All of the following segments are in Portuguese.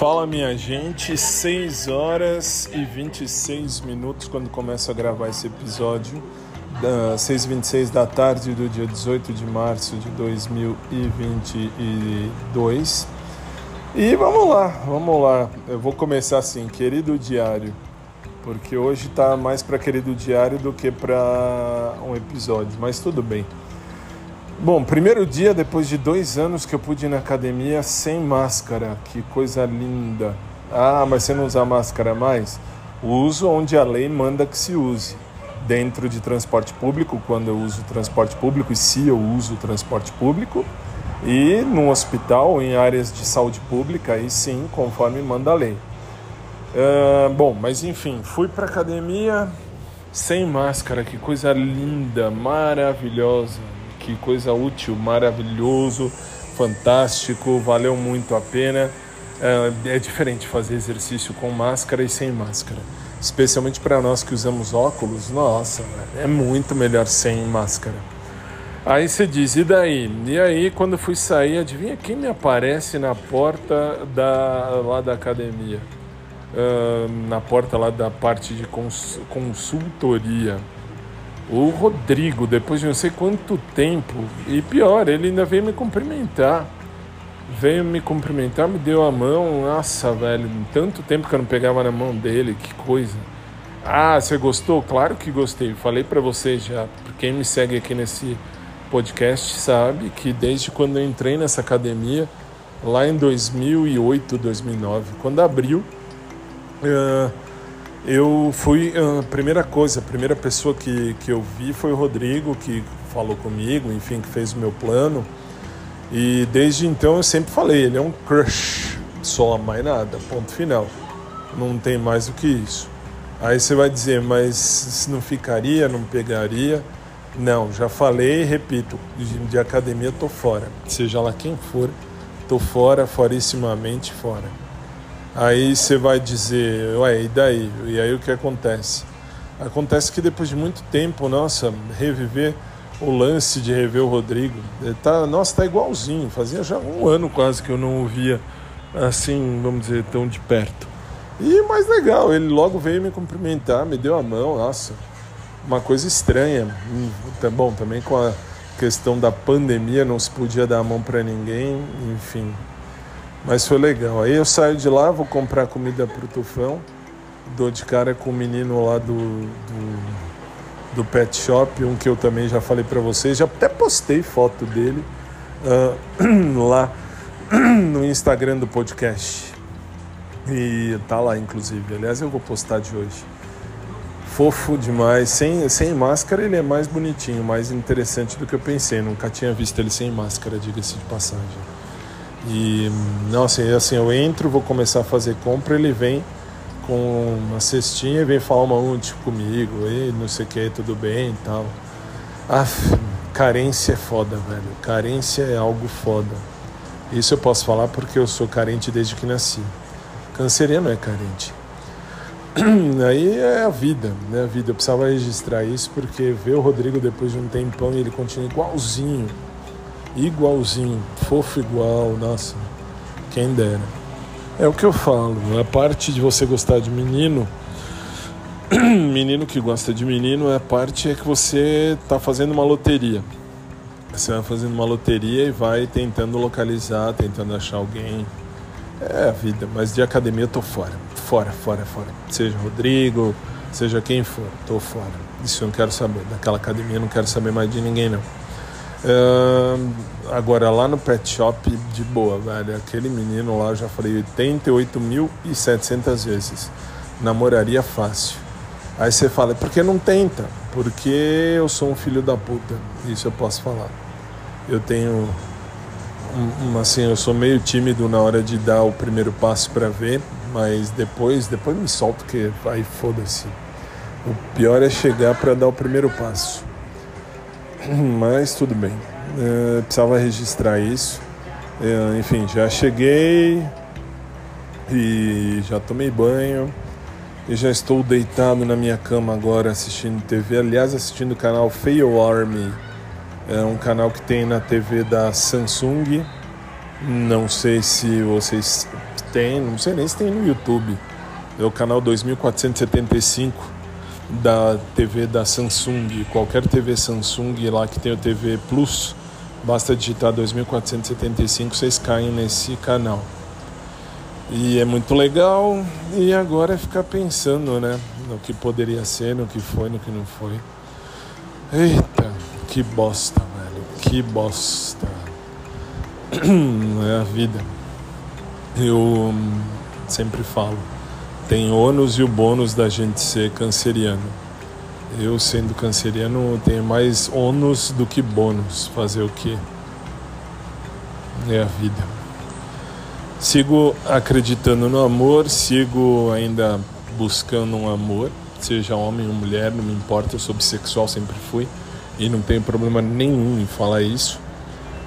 Fala minha gente, 6 horas e 26 minutos quando começo a gravar esse episódio, da 6h26 da tarde do dia 18 de março de 2022. E vamos lá, vamos lá. Eu vou começar assim, querido diário, porque hoje tá mais para querido diário do que para um episódio, mas tudo bem. Bom, primeiro dia depois de dois anos que eu pude ir na academia sem máscara, que coisa linda. Ah, mas você não usa máscara mais? Uso onde a lei manda que se use. Dentro de transporte público, quando eu uso transporte público e se eu uso transporte público. E no hospital, em áreas de saúde pública, aí sim, conforme manda a lei. Uh, bom, mas enfim, fui para academia sem máscara, que coisa linda, maravilhosa que coisa útil, maravilhoso, fantástico, valeu muito a pena. É, é diferente fazer exercício com máscara e sem máscara, especialmente para nós que usamos óculos. Nossa, é muito melhor sem máscara. Aí você diz, e daí? E aí, quando fui sair, adivinha quem me aparece na porta da, lá da academia? Uh, na porta lá da parte de cons consultoria o Rodrigo, depois de não sei quanto tempo, e pior, ele ainda veio me cumprimentar. Veio me cumprimentar, me deu a mão. Nossa, velho, tanto tempo que eu não pegava na mão dele, que coisa. Ah, você gostou? Claro que gostei. Falei para você já. Quem me segue aqui nesse podcast sabe que desde quando eu entrei nessa academia, lá em 2008, 2009, quando abriu, uh, eu fui a primeira coisa, a primeira pessoa que, que eu vi foi o Rodrigo, que falou comigo, enfim, que fez o meu plano. E desde então eu sempre falei, ele é um crush, só mais nada, ponto final. Não tem mais do que isso. Aí você vai dizer, mas se não ficaria, não pegaria? Não, já falei e repito, de, de academia tô fora. Seja lá quem for, tô fora, forissimamente fora. Aí você vai dizer, ué, e daí? E aí o que acontece? Acontece que depois de muito tempo, nossa, reviver o lance de rever o Rodrigo, tá, nossa, tá igualzinho. Fazia já um ano quase que eu não o via assim, vamos dizer, tão de perto. E mais legal, ele logo veio me cumprimentar, me deu a mão, nossa, uma coisa estranha. Hum, tá bom, também com a questão da pandemia não se podia dar a mão para ninguém, enfim. Mas foi legal. Aí eu saio de lá, vou comprar comida pro Tufão. Dou de cara com o menino lá do, do, do pet shop, um que eu também já falei para vocês. Já até postei foto dele uh, lá no Instagram do podcast. E tá lá, inclusive. Aliás, eu vou postar de hoje. Fofo demais. Sem, sem máscara, ele é mais bonitinho, mais interessante do que eu pensei. Nunca tinha visto ele sem máscara, diga-se de passagem. E nossa, assim, eu entro, vou começar a fazer compra, ele vem com uma cestinha e vem falar uma monte comigo, e não sei o que, tudo bem e tal. Ah, carência é foda, velho. Carência é algo foda. Isso eu posso falar porque eu sou carente desde que nasci. Canceriano é carente. Aí é a vida, né? A vida. Eu precisava registrar isso porque ver o Rodrigo depois de um tempão e ele continua igualzinho igualzinho, fofo igual, nossa, quem dera. É o que eu falo, a parte de você gostar de menino, menino que gosta de menino, a parte é que você está fazendo uma loteria. Você vai fazendo uma loteria e vai tentando localizar, tentando achar alguém. É a vida, mas de academia eu tô fora. Fora, fora, fora. Seja Rodrigo, seja quem for, tô fora. Isso eu não quero saber. Daquela academia eu não quero saber mais de ninguém, não. Uh, agora lá no pet shop, de boa, velho. Aquele menino lá, eu já falei 88.700 vezes. Namoraria fácil. Aí você fala, por que não tenta? Porque eu sou um filho da puta. Isso eu posso falar. Eu tenho. Um, assim, eu sou meio tímido na hora de dar o primeiro passo para ver, mas depois, depois me solto que vai foda-se. O pior é chegar para dar o primeiro passo. mas tudo bem. É, precisava registrar isso. É, enfim, já cheguei e já tomei banho e já estou deitado na minha cama agora assistindo TV. Aliás, assistindo o canal Fail Army. É um canal que tem na TV da Samsung. Não sei se vocês Tem, não sei nem se tem no YouTube. É o canal 2475 da TV da Samsung. Qualquer TV Samsung lá que tem o TV Plus, basta digitar 2475, vocês caem nesse canal. E é muito legal. E agora é ficar pensando, né? No que poderia ser, no que foi, no que não foi. Eita, que bosta, velho. Que bosta. É a vida. Eu sempre falo. Tem ônus e o bônus da gente ser canceriano. Eu, sendo canceriano, tenho mais ônus do que bônus. Fazer o quê? É a vida. Sigo acreditando no amor, sigo ainda buscando um amor, seja homem ou mulher, não me importa, eu sou bissexual, sempre fui e não tenho problema nenhum em falar isso.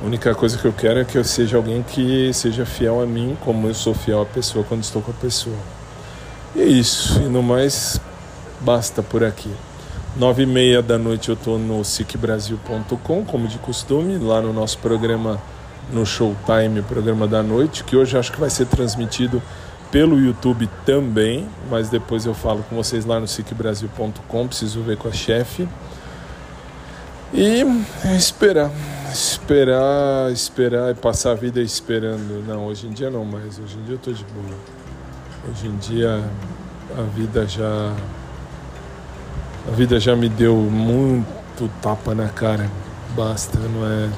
A única coisa que eu quero é que eu seja alguém que seja fiel a mim, como eu sou fiel à pessoa quando estou com a pessoa. E é isso, e no mais, basta por aqui. Nove e meia da noite eu estou no sicbrasil.com, como de costume, lá no nosso programa no Showtime, programa da noite, que hoje acho que vai ser transmitido pelo YouTube também, mas depois eu falo com vocês lá no sicbrasil.com, preciso ver com a chefe. E esperar, esperar, esperar e passar a vida esperando. Não, hoje em dia não mais, hoje em dia eu tô de boa. Hoje em dia a vida já a vida já me deu muito tapa na cara. Basta, não é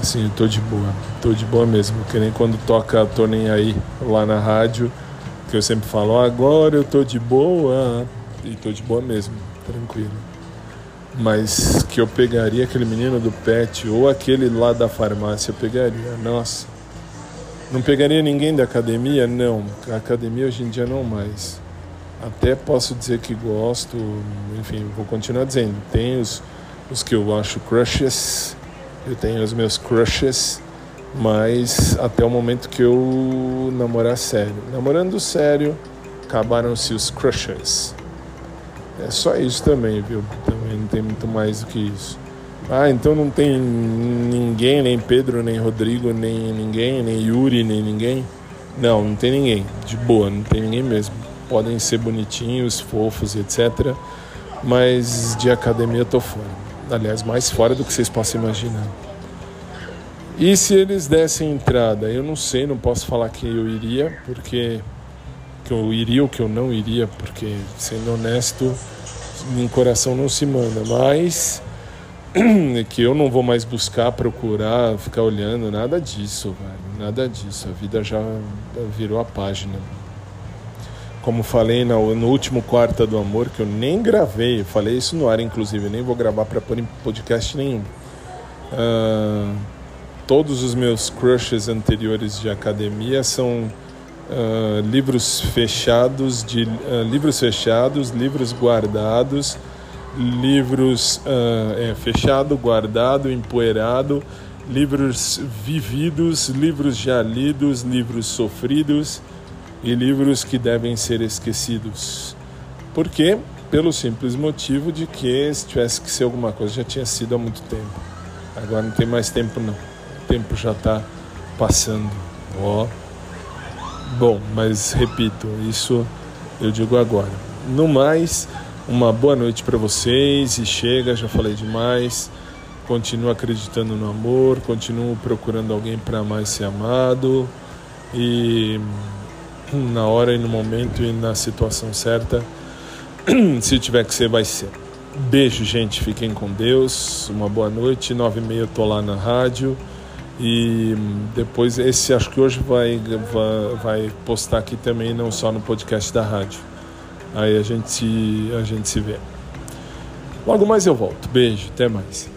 Assim, eu tô de boa, tô de boa mesmo, que nem quando toca Tô Nem Aí lá na rádio, que eu sempre falo, agora eu tô de boa, e tô de boa mesmo, tranquilo. Mas que eu pegaria aquele menino do pet ou aquele lá da farmácia, eu pegaria, nossa. Não pegaria ninguém da academia? Não, a academia hoje em dia não mais. Até posso dizer que gosto, enfim, vou continuar dizendo. Tem os, os que eu acho crushes, eu tenho os meus crushes, mas até o momento que eu namorar sério. Namorando sério, acabaram-se os crushes. É só isso também, viu? Também não tem muito mais do que isso. Ah, então não tem ninguém, nem Pedro, nem Rodrigo, nem ninguém, nem Yuri, nem ninguém? Não, não tem ninguém. De boa, não tem ninguém mesmo. Podem ser bonitinhos, fofos, etc. Mas de academia eu tô fora. Aliás, mais fora do que vocês possam imaginar. E se eles dessem entrada? Eu não sei, não posso falar que eu iria, porque que eu iria ou que eu não iria, porque sendo honesto, em coração não se manda, mas que eu não vou mais buscar, procurar, ficar olhando, nada disso, velho, nada disso. A vida já virou a página como falei no, último Quarta do Amor, que eu nem gravei, eu falei isso no ar, inclusive, nem vou gravar para podcast nenhum. Uh, todos os meus crushes anteriores de academia são uh, livros fechados, de, uh, livros fechados, livros guardados, livros é, fechado, guardado, empoeirado, livros vividos, livros já lidos, livros sofridos e livros que devem ser esquecidos. Por quê? Pelo simples motivo de que se tivesse que ser alguma coisa já tinha sido há muito tempo. Agora não tem mais tempo não. O tempo já está passando. Ó. Bom, mas repito, isso eu digo agora. No mais, uma boa noite para vocês e chega, já falei demais. Continuo acreditando no amor, continuo procurando alguém para mais ser amado e na hora e no momento e na situação certa. Se tiver que ser, vai ser. Beijo, gente. Fiquem com Deus. Uma boa noite. Nove e meia eu tô lá na rádio. E depois, esse acho que hoje vai, vai, vai postar aqui também, não só no podcast da rádio. Aí a gente, a gente se vê. Logo mais eu volto. Beijo. Até mais.